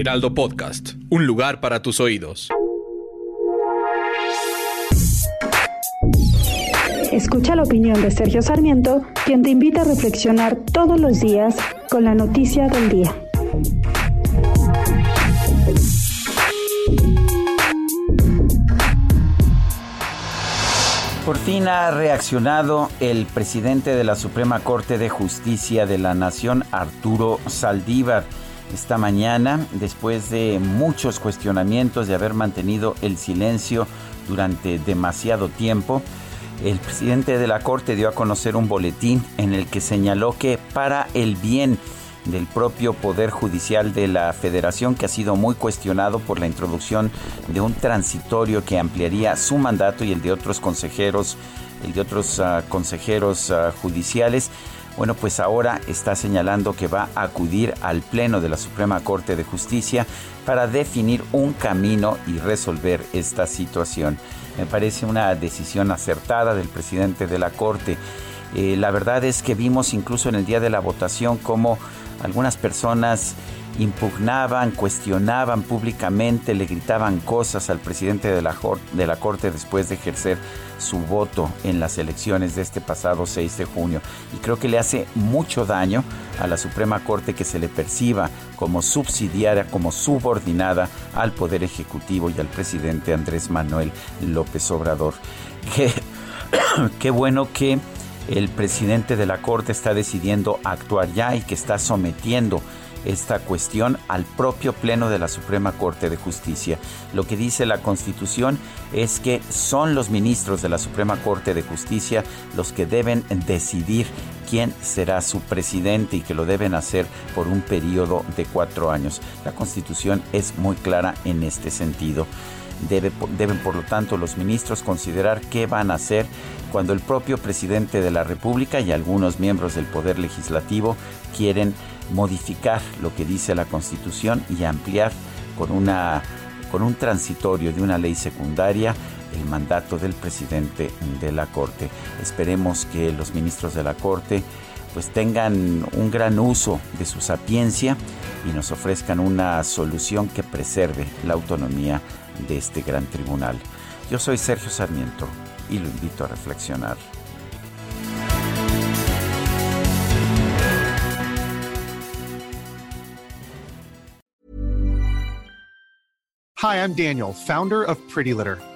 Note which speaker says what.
Speaker 1: Heraldo Podcast, un lugar para tus oídos.
Speaker 2: Escucha la opinión de Sergio Sarmiento, quien te invita a reflexionar todos los días con la noticia del día.
Speaker 3: Por fin ha reaccionado el presidente de la Suprema Corte de Justicia de la Nación, Arturo Saldívar. Esta mañana, después de muchos cuestionamientos de haber mantenido el silencio durante demasiado tiempo, el presidente de la Corte dio a conocer un boletín en el que señaló que para el bien del propio Poder Judicial de la Federación, que ha sido muy cuestionado por la introducción de un transitorio que ampliaría su mandato y el de otros consejeros, el de otros uh, consejeros uh, judiciales. Bueno, pues ahora está señalando que va a acudir al Pleno de la Suprema Corte de Justicia para definir un camino y resolver esta situación. Me parece una decisión acertada del presidente de la Corte. Eh, la verdad es que vimos incluso en el día de la votación cómo algunas personas impugnaban, cuestionaban públicamente, le gritaban cosas al presidente de la, de la, Corte después de ejercer su voto en las elecciones de este pasado 6 de junio. Y creo que le hace mucho daño a la Suprema Corte que se le perciba como subsidiaria, como subordinada al Poder Ejecutivo y al presidente Andrés Manuel López Obrador. Qué, qué bueno que el presidente de la Corte está decidiendo actuar ya y que está sometiendo esta cuestión al propio Pleno de la Suprema Corte de Justicia. Lo que dice la Constitución es que son los ministros de la Suprema Corte de Justicia los que deben decidir quién será su presidente y que lo deben hacer por un periodo de cuatro años. La Constitución es muy clara en este sentido. Deben por lo tanto los ministros considerar qué van a hacer cuando el propio presidente de la República y algunos miembros del Poder Legislativo quieren modificar lo que dice la Constitución y ampliar con, una, con un transitorio de una ley secundaria el mandato del presidente de la Corte. Esperemos que los ministros de la Corte pues tengan un gran uso de su sapiencia y nos ofrezcan una solución que preserve la autonomía de este gran tribunal. Yo soy Sergio Sarmiento y lo invito a reflexionar.
Speaker 4: Hi, I'm Daniel, founder of Pretty Litter.